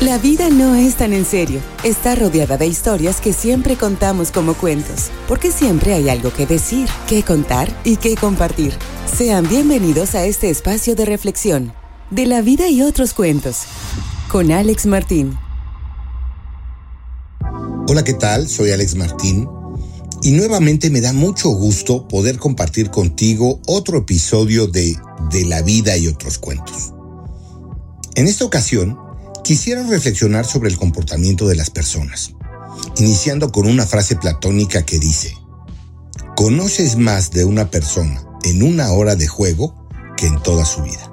La vida no es tan en serio. Está rodeada de historias que siempre contamos como cuentos, porque siempre hay algo que decir, que contar y que compartir. Sean bienvenidos a este espacio de reflexión, de la vida y otros cuentos, con Alex Martín. Hola, ¿qué tal? Soy Alex Martín. Y nuevamente me da mucho gusto poder compartir contigo otro episodio de De la vida y otros cuentos. En esta ocasión, Quisiera reflexionar sobre el comportamiento de las personas, iniciando con una frase platónica que dice, conoces más de una persona en una hora de juego que en toda su vida.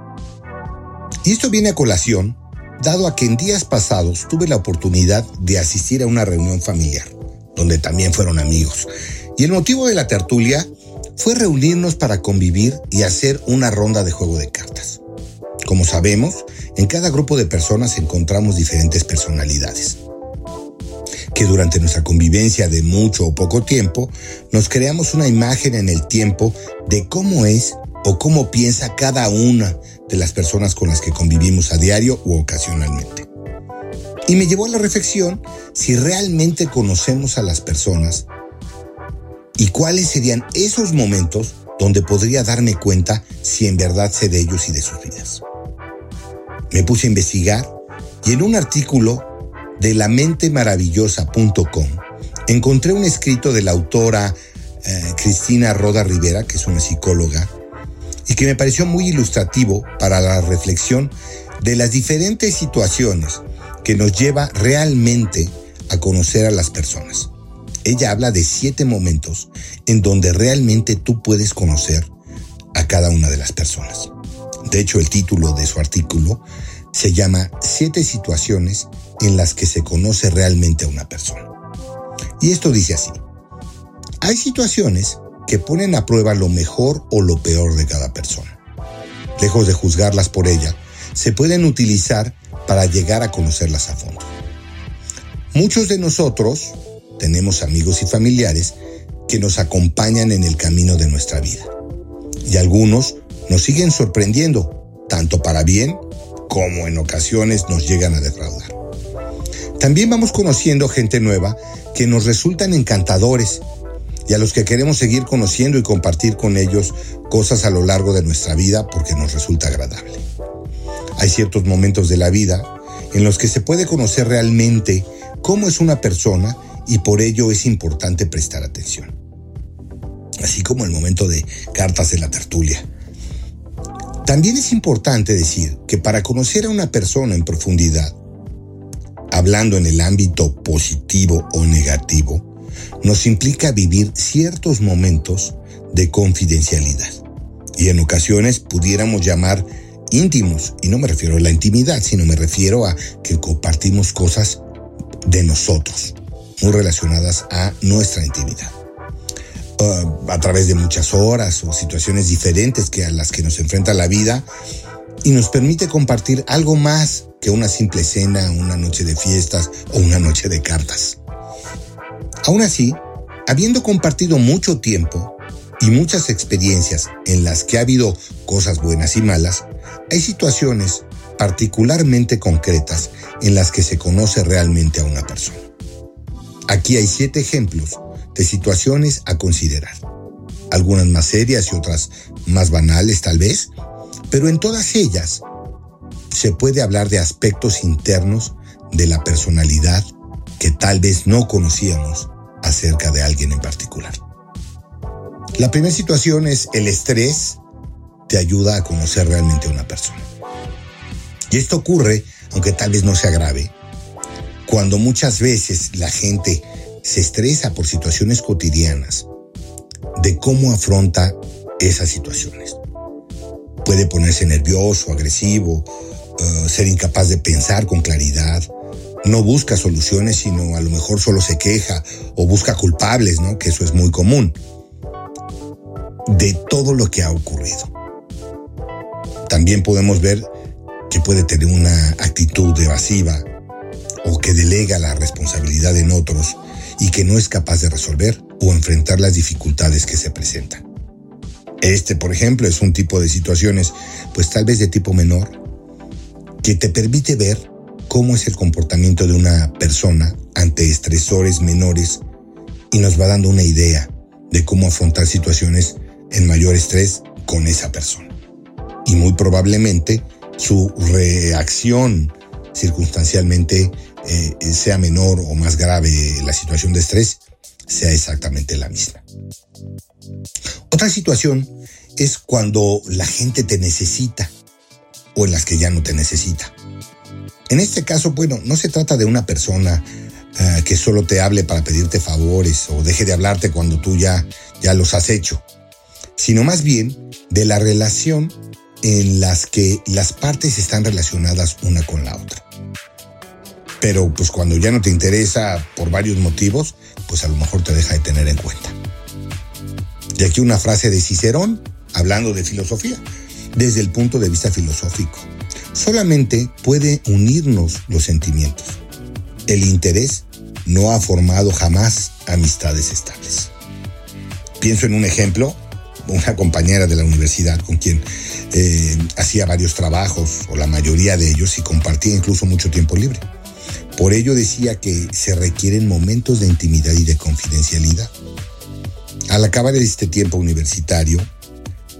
Y esto viene a colación, dado a que en días pasados tuve la oportunidad de asistir a una reunión familiar, donde también fueron amigos, y el motivo de la tertulia fue reunirnos para convivir y hacer una ronda de juego de cartas. Como sabemos, en cada grupo de personas encontramos diferentes personalidades, que durante nuestra convivencia de mucho o poco tiempo nos creamos una imagen en el tiempo de cómo es o cómo piensa cada una de las personas con las que convivimos a diario u ocasionalmente. Y me llevó a la reflexión si realmente conocemos a las personas y cuáles serían esos momentos donde podría darme cuenta si en verdad sé de ellos y de sus vidas. Me puse a investigar y en un artículo de la lamentemaravillosa.com encontré un escrito de la autora eh, Cristina Roda Rivera, que es una psicóloga, y que me pareció muy ilustrativo para la reflexión de las diferentes situaciones que nos lleva realmente a conocer a las personas. Ella habla de siete momentos en donde realmente tú puedes conocer a cada una de las personas. De hecho, el título de su artículo se llama Siete situaciones en las que se conoce realmente a una persona. Y esto dice así. Hay situaciones que ponen a prueba lo mejor o lo peor de cada persona. Lejos de juzgarlas por ella, se pueden utilizar para llegar a conocerlas a fondo. Muchos de nosotros tenemos amigos y familiares que nos acompañan en el camino de nuestra vida. Y algunos nos siguen sorprendiendo, tanto para bien como en ocasiones nos llegan a defraudar. También vamos conociendo gente nueva que nos resultan encantadores y a los que queremos seguir conociendo y compartir con ellos cosas a lo largo de nuestra vida porque nos resulta agradable. Hay ciertos momentos de la vida en los que se puede conocer realmente cómo es una persona y por ello es importante prestar atención. Así como el momento de cartas de la tertulia. También es importante decir que para conocer a una persona en profundidad, hablando en el ámbito positivo o negativo, nos implica vivir ciertos momentos de confidencialidad. Y en ocasiones pudiéramos llamar íntimos, y no me refiero a la intimidad, sino me refiero a que compartimos cosas de nosotros, muy relacionadas a nuestra intimidad. Uh, a través de muchas horas o situaciones diferentes que a las que nos enfrenta la vida y nos permite compartir algo más que una simple cena, una noche de fiestas o una noche de cartas. Aún así, habiendo compartido mucho tiempo y muchas experiencias en las que ha habido cosas buenas y malas, hay situaciones particularmente concretas en las que se conoce realmente a una persona. Aquí hay siete ejemplos de situaciones a considerar. Algunas más serias y otras más banales tal vez, pero en todas ellas se puede hablar de aspectos internos de la personalidad que tal vez no conocíamos acerca de alguien en particular. La primera situación es el estrés te ayuda a conocer realmente a una persona. Y esto ocurre, aunque tal vez no sea grave, cuando muchas veces la gente se estresa por situaciones cotidianas, de cómo afronta esas situaciones. Puede ponerse nervioso, agresivo, eh, ser incapaz de pensar con claridad, no busca soluciones, sino a lo mejor solo se queja o busca culpables, ¿no? Que eso es muy común. De todo lo que ha ocurrido. También podemos ver que puede tener una actitud evasiva o que delega la responsabilidad en otros y que no es capaz de resolver o enfrentar las dificultades que se presentan. Este, por ejemplo, es un tipo de situaciones, pues tal vez de tipo menor, que te permite ver cómo es el comportamiento de una persona ante estresores menores y nos va dando una idea de cómo afrontar situaciones en mayor estrés con esa persona. Y muy probablemente su reacción circunstancialmente eh, sea menor o más grave la situación de estrés, sea exactamente la misma. Otra situación es cuando la gente te necesita o en las que ya no te necesita. En este caso, bueno, no se trata de una persona eh, que solo te hable para pedirte favores o deje de hablarte cuando tú ya, ya los has hecho, sino más bien de la relación en las que las partes están relacionadas una con la otra. Pero pues cuando ya no te interesa por varios motivos, pues a lo mejor te deja de tener en cuenta. Y aquí una frase de Cicerón, hablando de filosofía, desde el punto de vista filosófico. Solamente puede unirnos los sentimientos. El interés no ha formado jamás amistades estables. Pienso en un ejemplo, una compañera de la universidad con quien eh, hacía varios trabajos, o la mayoría de ellos, y compartía incluso mucho tiempo libre. Por ello decía que se requieren momentos de intimidad y de confidencialidad. Al acabar este tiempo universitario,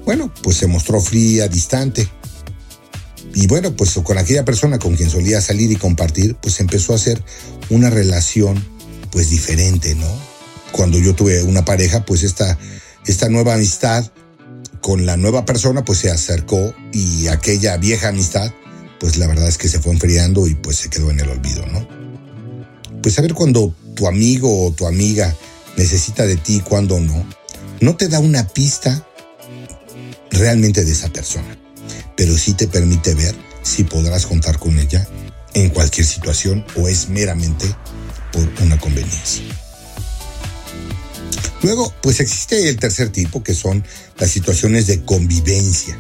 bueno, pues se mostró fría, distante. Y bueno, pues con aquella persona con quien solía salir y compartir, pues empezó a hacer una relación pues diferente, ¿no? Cuando yo tuve una pareja, pues esta, esta nueva amistad con la nueva persona pues se acercó y aquella vieja amistad pues la verdad es que se fue enfriando y pues se quedó en el olvido, ¿no? Pues saber cuando tu amigo o tu amiga necesita de ti y cuando no, no te da una pista realmente de esa persona, pero sí te permite ver si podrás contar con ella en cualquier situación o es meramente por una conveniencia. Luego, pues existe el tercer tipo, que son las situaciones de convivencia.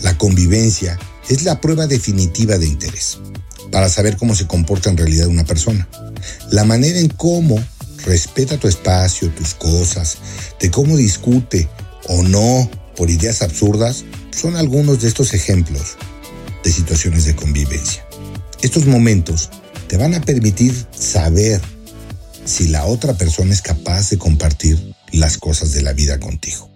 La convivencia es la prueba definitiva de interés para saber cómo se comporta en realidad una persona. La manera en cómo respeta tu espacio, tus cosas, de cómo discute o no por ideas absurdas, son algunos de estos ejemplos de situaciones de convivencia. Estos momentos te van a permitir saber si la otra persona es capaz de compartir las cosas de la vida contigo.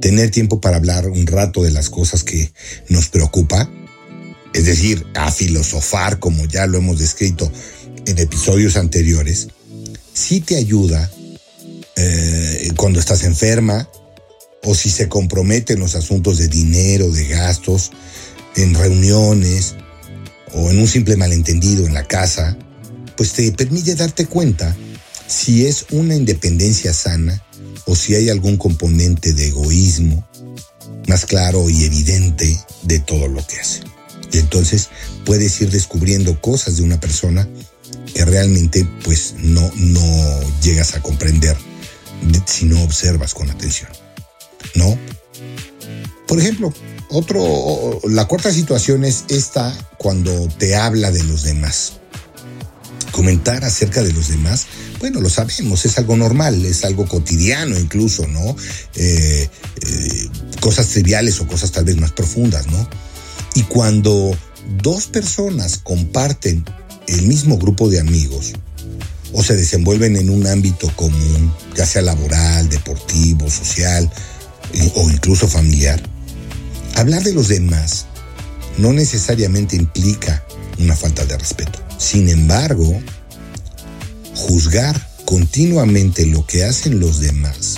Tener tiempo para hablar un rato de las cosas que nos preocupa, es decir, a filosofar como ya lo hemos descrito en episodios anteriores, sí te ayuda eh, cuando estás enferma o si se compromete en los asuntos de dinero, de gastos, en reuniones o en un simple malentendido en la casa, pues te permite darte cuenta si es una independencia sana o si hay algún componente de egoísmo más claro y evidente de todo lo que hace. Y entonces puedes ir descubriendo cosas de una persona que realmente pues no, no llegas a comprender si no observas con atención. ¿No? Por ejemplo, otro, la cuarta situación es esta cuando te habla de los demás. Comentar acerca de los demás, bueno, lo sabemos, es algo normal, es algo cotidiano incluso, ¿no? Eh, eh, cosas triviales o cosas tal vez más profundas, ¿no? Y cuando dos personas comparten el mismo grupo de amigos o se desenvuelven en un ámbito común, ya sea laboral, deportivo, social eh, o incluso familiar, Hablar de los demás no necesariamente implica una falta de respeto. Sin embargo, juzgar continuamente lo que hacen los demás,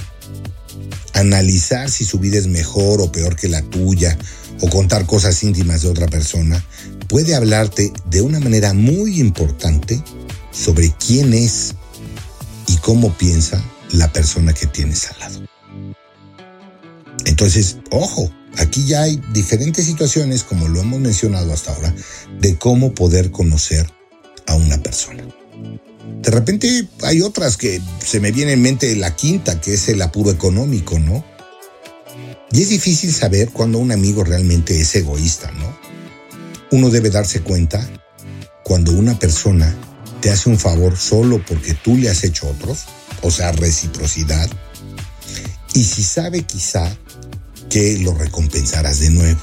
analizar si su vida es mejor o peor que la tuya, o contar cosas íntimas de otra persona, puede hablarte de una manera muy importante sobre quién es y cómo piensa la persona que tienes al lado. Entonces, ojo, Aquí ya hay diferentes situaciones, como lo hemos mencionado hasta ahora, de cómo poder conocer a una persona. De repente hay otras que se me viene en mente la quinta, que es el apuro económico, ¿no? Y es difícil saber cuando un amigo realmente es egoísta, ¿no? Uno debe darse cuenta cuando una persona te hace un favor solo porque tú le has hecho otros, o sea, reciprocidad, y si sabe quizá que lo recompensarás de nuevo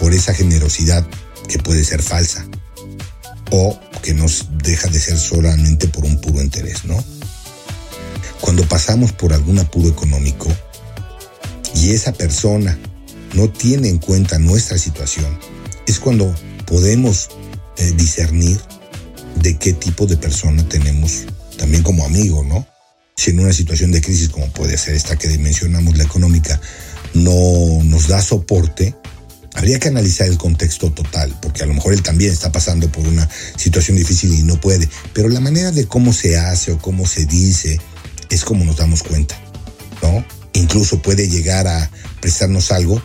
por esa generosidad que puede ser falsa o que nos deja de ser solamente por un puro interés, ¿no? Cuando pasamos por algún apuro económico y esa persona no tiene en cuenta nuestra situación, es cuando podemos eh, discernir de qué tipo de persona tenemos también como amigo, ¿no? Si en una situación de crisis como puede ser esta que mencionamos, la económica, no nos da soporte, habría que analizar el contexto total, porque a lo mejor él también está pasando por una situación difícil y no puede, pero la manera de cómo se hace o cómo se dice es como nos damos cuenta, ¿no? Incluso puede llegar a prestarnos algo,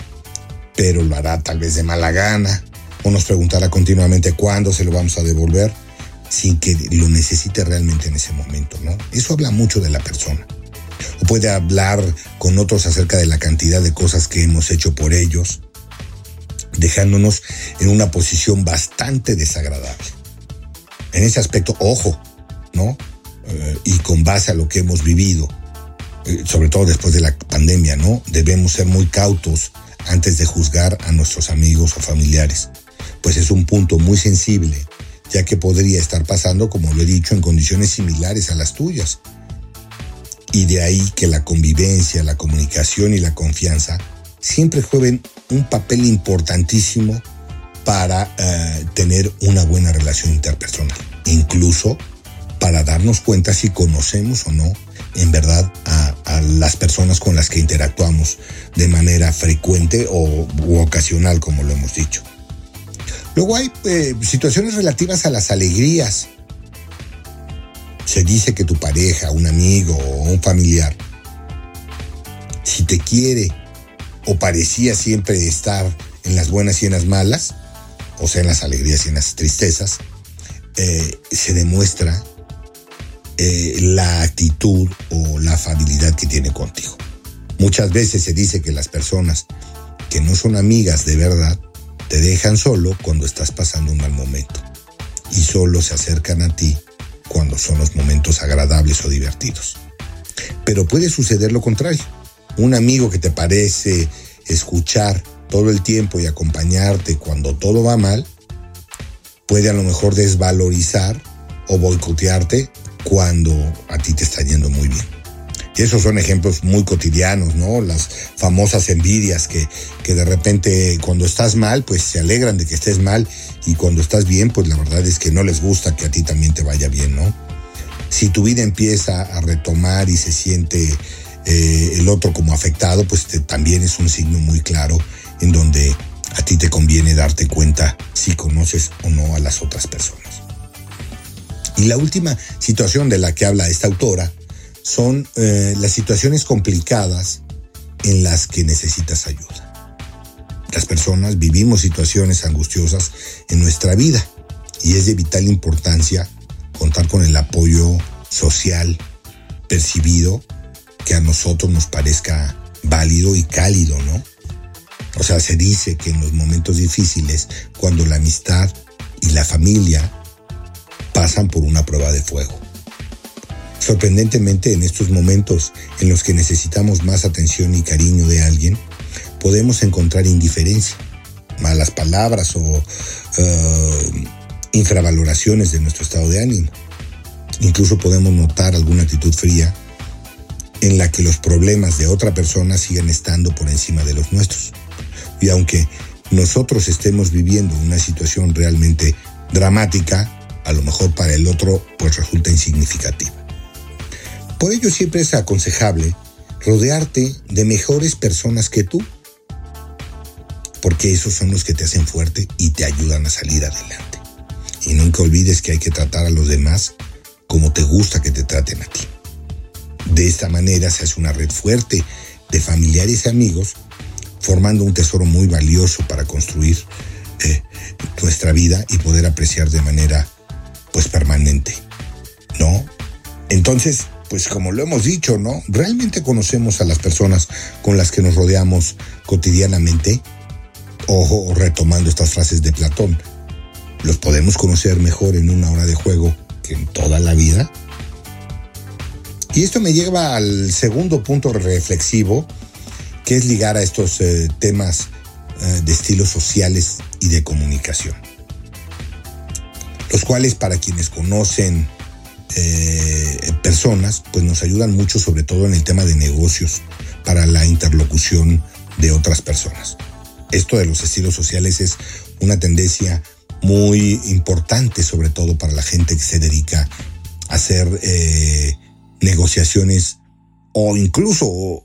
pero lo hará tal vez de mala gana, o nos preguntará continuamente cuándo se lo vamos a devolver, sin que lo necesite realmente en ese momento, ¿no? Eso habla mucho de la persona. Puede hablar con otros acerca de la cantidad de cosas que hemos hecho por ellos, dejándonos en una posición bastante desagradable. En ese aspecto, ojo, ¿no? Eh, y con base a lo que hemos vivido, eh, sobre todo después de la pandemia, ¿no? Debemos ser muy cautos antes de juzgar a nuestros amigos o familiares, pues es un punto muy sensible, ya que podría estar pasando, como lo he dicho, en condiciones similares a las tuyas. Y de ahí que la convivencia, la comunicación y la confianza siempre jueguen un papel importantísimo para eh, tener una buena relación interpersonal, incluso para darnos cuenta si conocemos o no en verdad a, las personas con las que interactuamos de manera frecuente o ocasional, como lo hemos dicho. Luego hay eh, situaciones relativas a las alegrías. Se dice que tu pareja, un amigo o un familiar, si te quiere o parecía siempre estar en las buenas y en las malas, o sea, en las alegrías y en las tristezas, eh, se demuestra eh, la actitud o la afabilidad que tiene contigo. Muchas veces se dice que las personas que no son amigas de verdad te dejan solo cuando estás pasando un mal momento y solo se acercan a ti cuando son los momentos agradables o divertidos. Pero puede suceder lo contrario. Un amigo que te parece escuchar todo el tiempo y acompañarte cuando todo va mal, puede a lo mejor desvalorizar o boicotearte cuando a ti te está yendo muy bien. Y esos son ejemplos muy cotidianos, ¿no? Las famosas envidias que, que de repente cuando estás mal, pues se alegran de que estés mal y cuando estás bien, pues la verdad es que no les gusta que a ti también te vaya bien, ¿no? Si tu vida empieza a retomar y se siente eh, el otro como afectado, pues también es un signo muy claro en donde a ti te conviene darte cuenta si conoces o no a las otras personas. Y la última situación de la que habla esta autora son eh, las situaciones complicadas en las que necesitas ayuda. Las personas vivimos situaciones angustiosas en nuestra vida y es de vital importancia contar con el apoyo social percibido que a nosotros nos parezca válido y cálido, ¿no? O sea, se dice que en los momentos difíciles, cuando la amistad y la familia pasan por una prueba de fuego. Sorprendentemente, en estos momentos en los que necesitamos más atención y cariño de alguien, podemos encontrar indiferencia, malas palabras o eh, infravaloraciones de nuestro estado de ánimo. Incluso podemos notar alguna actitud fría en la que los problemas de otra persona siguen estando por encima de los nuestros. Y aunque nosotros estemos viviendo una situación realmente dramática, a lo mejor para el otro pues resulta insignificativa. Por ello siempre es aconsejable rodearte de mejores personas que tú, porque esos son los que te hacen fuerte y te ayudan a salir adelante. Y nunca olvides que hay que tratar a los demás como te gusta que te traten a ti. De esta manera se hace una red fuerte de familiares y amigos, formando un tesoro muy valioso para construir eh, nuestra vida y poder apreciar de manera pues permanente, ¿no? Entonces, pues como lo hemos dicho, ¿no? ¿Realmente conocemos a las personas con las que nos rodeamos cotidianamente? Ojo, retomando estas frases de Platón, ¿los podemos conocer mejor en una hora de juego que en toda la vida? Y esto me lleva al segundo punto reflexivo, que es ligar a estos eh, temas eh, de estilos sociales y de comunicación. los cuales para quienes conocen eh, personas, pues nos ayudan mucho sobre todo en el tema de negocios para la interlocución de otras personas. Esto de los estilos sociales es una tendencia muy importante, sobre todo para la gente que se dedica a hacer eh, negociaciones o incluso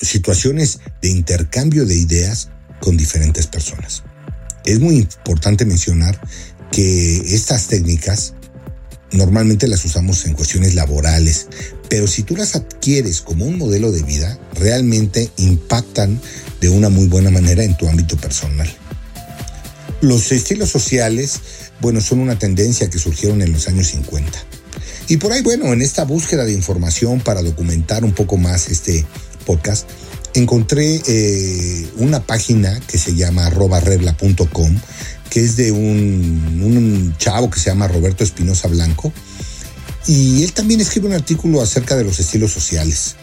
situaciones de intercambio de ideas con diferentes personas. Es muy importante mencionar que estas técnicas normalmente las usamos en cuestiones laborales, pero si tú las adquieres como un modelo de vida, realmente impactan de una muy buena manera en tu ámbito personal. Los estilos sociales, bueno, son una tendencia que surgieron en los años 50. Y por ahí, bueno, en esta búsqueda de información para documentar un poco más este podcast, encontré eh, una página que se llama arrobarebla.com, que es de un, un chavo que se llama Roberto Espinosa Blanco. Y él también escribe un artículo acerca de los estilos sociales.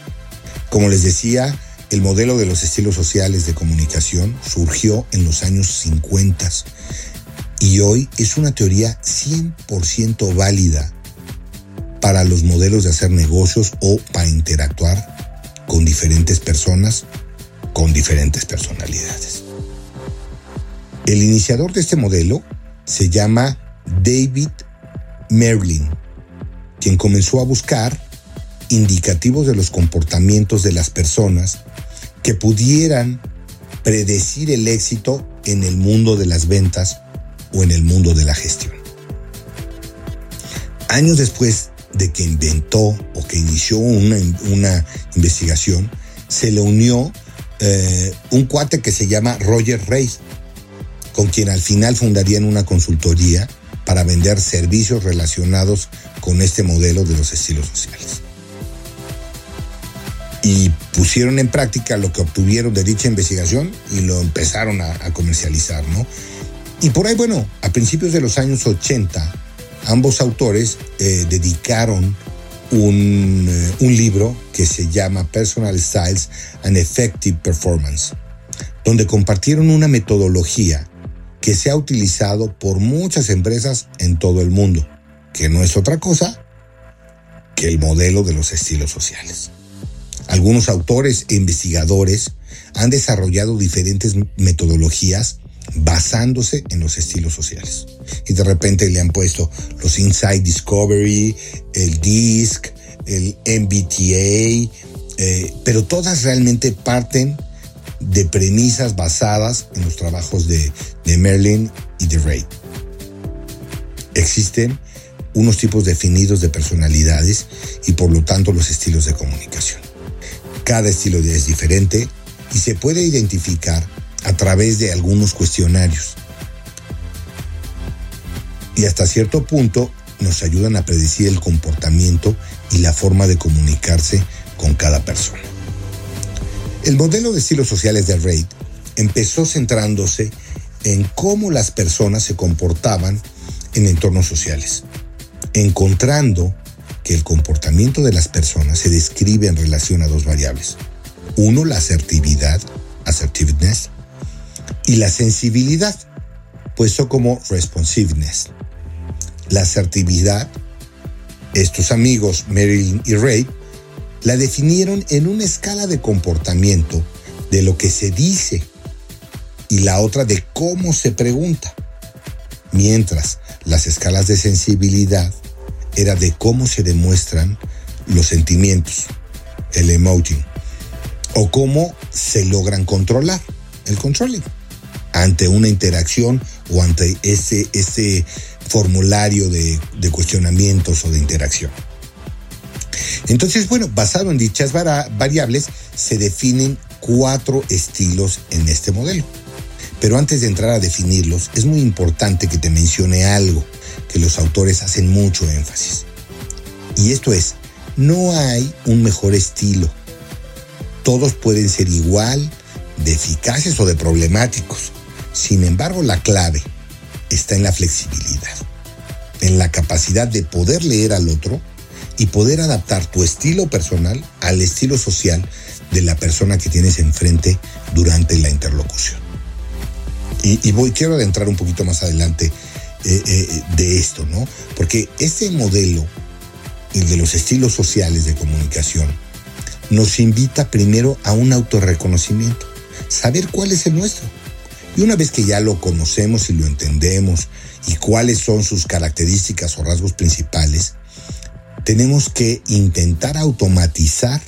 Como les decía, el modelo de los estilos sociales de comunicación surgió en los años 50 y hoy es una teoría 100% válida para los modelos de hacer negocios o para interactuar con diferentes personas, con diferentes personalidades. El iniciador de este modelo se llama David Merlin, quien comenzó a buscar indicativos de los comportamientos de las personas que pudieran predecir el éxito en el mundo de las ventas o en el mundo de la gestión. Años después de que inventó o que inició una, investigación, se le unió eh, un cuate que se llama Roger Reis, con quien al final fundarían una consultoría para vender servicios relacionados con este modelo de los estilos sociales. Y pusieron en práctica lo que obtuvieron de dicha investigación y lo empezaron a, comercializar, ¿no? Y por ahí, bueno, a principios de los años 80, ambos autores eh, dedicaron un, eh, un, libro que se llama Personal Styles and Effective Performance, donde compartieron una metodología que se ha utilizado por muchas empresas en todo el mundo, que no es otra cosa que el modelo de los estilos sociales. Algunos autores e investigadores han desarrollado diferentes metodologías basándose en los estilos sociales. Y de repente le han puesto los Inside Discovery, el DISC, el MBTA, eh, pero todas realmente parten de premisas basadas en los trabajos de, de Merlin y de Ray. Existen unos tipos definidos de personalidades y por lo tanto los estilos de comunicación. Cada estilo es diferente y se puede identificar a través de algunos cuestionarios. Y hasta cierto punto nos ayudan a predecir el comportamiento y la forma de comunicarse con cada persona. El modelo de estilos sociales de Reid empezó centrándose en cómo las personas se comportaban en entornos sociales, encontrando que el comportamiento de las personas se describe en relación a dos variables. Uno, la asertividad, assertiveness, y la sensibilidad, puesto como responsiveness. La asertividad, estos amigos Marilyn y Ray la definieron en una escala de comportamiento de lo que se dice y la otra de cómo se pregunta, mientras las escalas de sensibilidad era de cómo se demuestran los sentimientos, el emoji, o cómo se logran controlar, el controlling, ante una interacción o ante ese, ese formulario de, de cuestionamientos o de interacción. Entonces, bueno, basado en dichas variables, se definen cuatro estilos en este modelo. Pero antes de entrar a definirlos, es muy importante que te mencione algo que los autores hacen mucho énfasis. Y esto es, no hay un mejor estilo. Todos pueden ser igual, de eficaces o de problemáticos. Sin embargo, la clave está en la flexibilidad, en la capacidad de poder leer al otro y poder adaptar tu estilo personal al estilo social de la persona que tienes enfrente durante la interlocución. Y, voy, quiero adentrar un poquito más adelante eh, eh, de esto, ¿no? Porque ese modelo, el de los estilos sociales de comunicación, nos invita primero a un autorreconocimiento, saber cuál es el nuestro. Y una vez que ya lo conocemos y lo entendemos y cuáles son sus características o rasgos principales, tenemos que intentar automatizar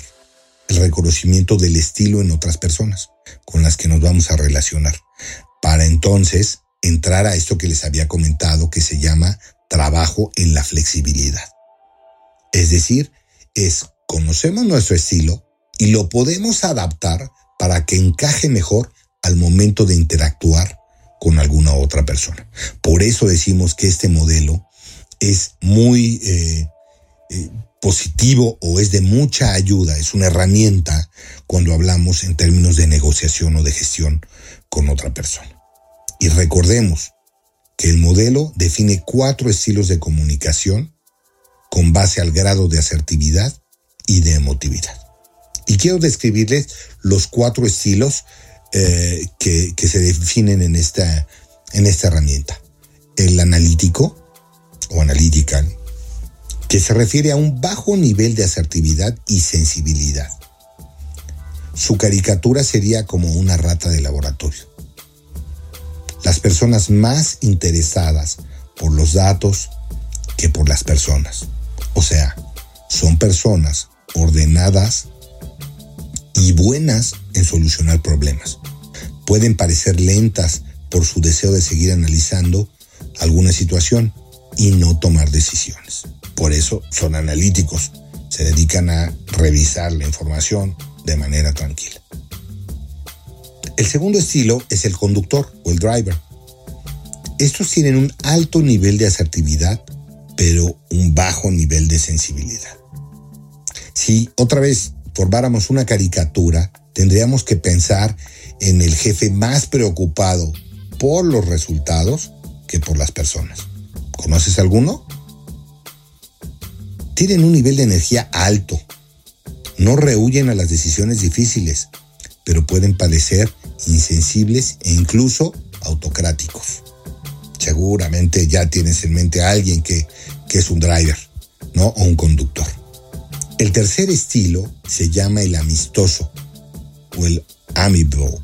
el reconocimiento del estilo en otras personas con las que nos vamos a relacionar, para entonces entrar a esto que les había comentado que se llama trabajo en la flexibilidad. Es decir, es conocemos nuestro estilo y lo podemos adaptar para que encaje mejor al momento de interactuar con alguna otra persona. Por eso decimos que este modelo es muy eh, eh, positivo o es de mucha ayuda, es una herramienta cuando hablamos en términos de negociación o de gestión con otra persona. Y recordemos que el modelo define cuatro estilos de comunicación con base al grado de asertividad y de emotividad. Y quiero describirles los cuatro estilos eh, que, se definen en esta, en esta herramienta. El analítico o analítica, que se refiere a un bajo nivel de asertividad y sensibilidad. Su caricatura sería como una rata de laboratorio. Las personas más interesadas por los datos que por las personas. O sea, son personas ordenadas y buenas en solucionar problemas. Pueden parecer lentas por su deseo de seguir analizando alguna situación y no tomar decisiones. Por eso son analíticos, se dedican a revisar la información de manera tranquila. El segundo estilo es el conductor o el driver. Estos tienen un alto nivel de asertividad, pero un bajo nivel de sensibilidad. Si otra vez formáramos una caricatura, tendríamos que pensar en el jefe más preocupado por los resultados que por las personas. ¿Conoces alguno? tienen un nivel de energía alto. No rehuyen a las decisiones difíciles, pero pueden parecer insensibles e incluso autocráticos. Seguramente ya tienes en mente a alguien que, que es un driver, ¿no? O un conductor. El tercer estilo se llama el amistoso o el amiable,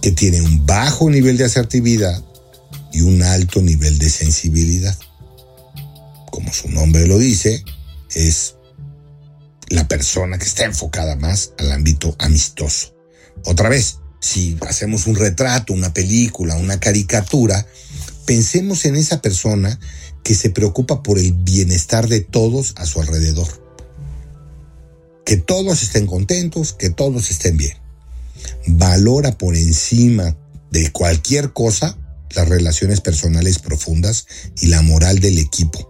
que tiene un bajo nivel de asertividad y un alto nivel de sensibilidad como su nombre lo dice, es la persona que está enfocada más al ámbito amistoso. Otra vez, si hacemos un retrato, una película, una caricatura, pensemos en esa persona que se preocupa por el bienestar de todos a su alrededor. Que todos estén contentos, que todos estén bien. Valora por encima de cualquier cosa las relaciones personales profundas y la moral del equipo.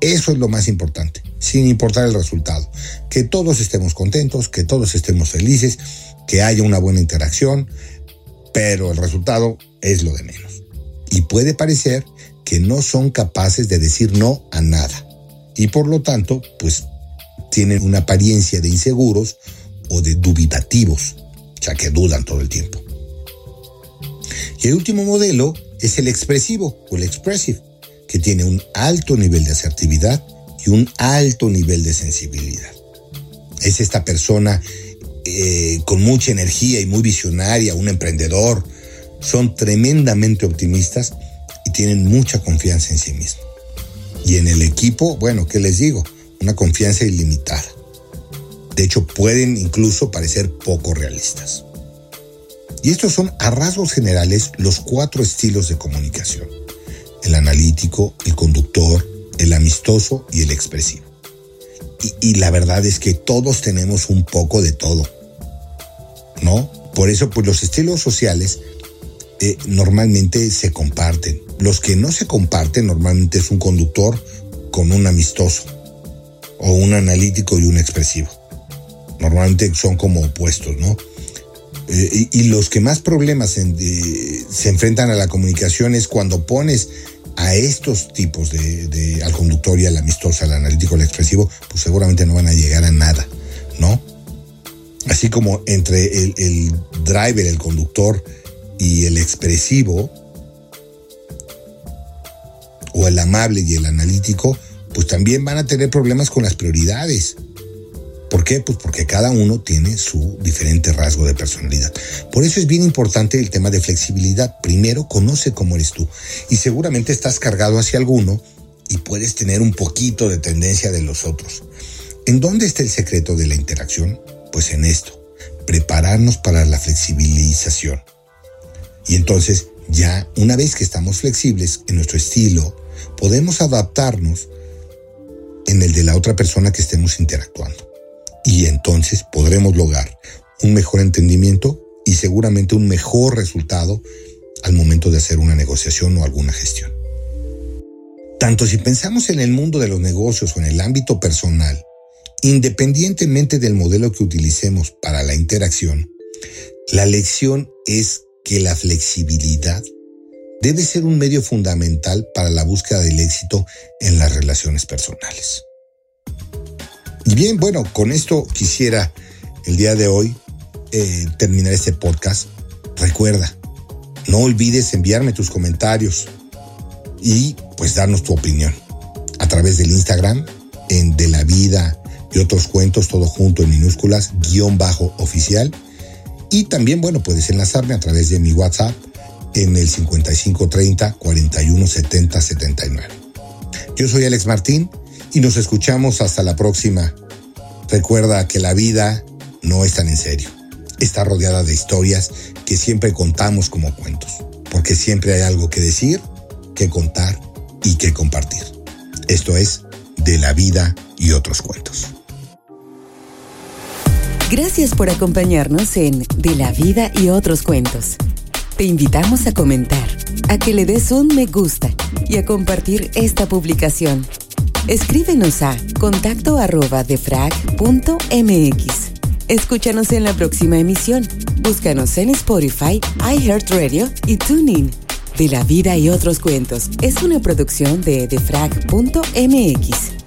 Eso es lo más importante, sin importar el resultado. Que todos estemos contentos, que todos estemos felices, que haya una buena interacción, pero el resultado es lo de menos. Y puede parecer que no son capaces de decir no a nada. Y por lo tanto, pues tienen una apariencia de inseguros o de dubitativos, ya que dudan todo el tiempo. Y el último modelo es el expresivo o el expressive que tiene un alto nivel de asertividad y un alto nivel de sensibilidad. Es esta persona eh, con mucha energía y muy visionaria, un emprendedor. Son tremendamente optimistas y tienen mucha confianza en sí mismos. Y en el equipo, bueno, ¿qué les digo? Una confianza ilimitada. De hecho, pueden incluso parecer poco realistas. Y estos son, a rasgos generales, los cuatro estilos de comunicación el analítico, el conductor, el amistoso y el expresivo. Y, la verdad es que todos tenemos un poco de todo, ¿no? Por eso, pues los estilos sociales eh, normalmente se comparten. Los que no se comparten normalmente es un conductor con un amistoso o un analítico y un expresivo. Normalmente son como opuestos, ¿no? Eh, y, los que más problemas se enfrentan a la comunicación es cuando pones a estos tipos de, al conductor y al amistoso, al analítico, al expresivo, pues seguramente no van a llegar a nada, ¿no? Así como entre el, el driver, el conductor y el expresivo, o el amable y el analítico, pues también van a tener problemas con las prioridades. ¿Por qué? Pues porque cada uno tiene su diferente rasgo de personalidad. Por eso es bien importante el tema de flexibilidad. Primero, conoce cómo eres tú. Y seguramente estás cargado hacia alguno y puedes tener un poquito de tendencia de los otros. ¿En dónde está el secreto de la interacción? Pues en esto, prepararnos para la flexibilización. Y entonces, ya una vez que estamos flexibles en nuestro estilo, podemos adaptarnos en el de la otra persona que estemos interactuando y entonces podremos lograr un mejor entendimiento y seguramente un mejor resultado al momento de hacer una negociación o alguna gestión. Tanto si pensamos en el mundo de los negocios o en el ámbito personal, independientemente del modelo que utilicemos para la interacción, la lección es que la flexibilidad debe ser un medio fundamental para la búsqueda del éxito en las relaciones personales. Y bien, bueno, con esto quisiera el día de hoy eh, terminar este podcast. Recuerda, no olvides enviarme tus comentarios y pues darnos tu opinión a través del Instagram en De la Vida y otros cuentos, todo junto en minúsculas, guion bajo oficial. Y también, bueno, puedes enlazarme a través de mi WhatsApp en el 5530 4170 79. Yo soy Alex Martín y nos escuchamos hasta la próxima. Recuerda que la vida no es tan en serio. Está rodeada de historias que siempre contamos como cuentos, porque siempre hay algo que decir, que contar y que compartir. Esto es de la vida y otros cuentos. Gracias por acompañarnos en De la vida y otros cuentos. Te invitamos a comentar, a que le des un me gusta y a compartir esta publicación. Escríbenos a contacto arroba defrag.mx. Escúchanos en la próxima emisión. Búscanos en Spotify, iHeartRadio y TuneIn. De la vida y otros cuentos es una producción de defrag.mx.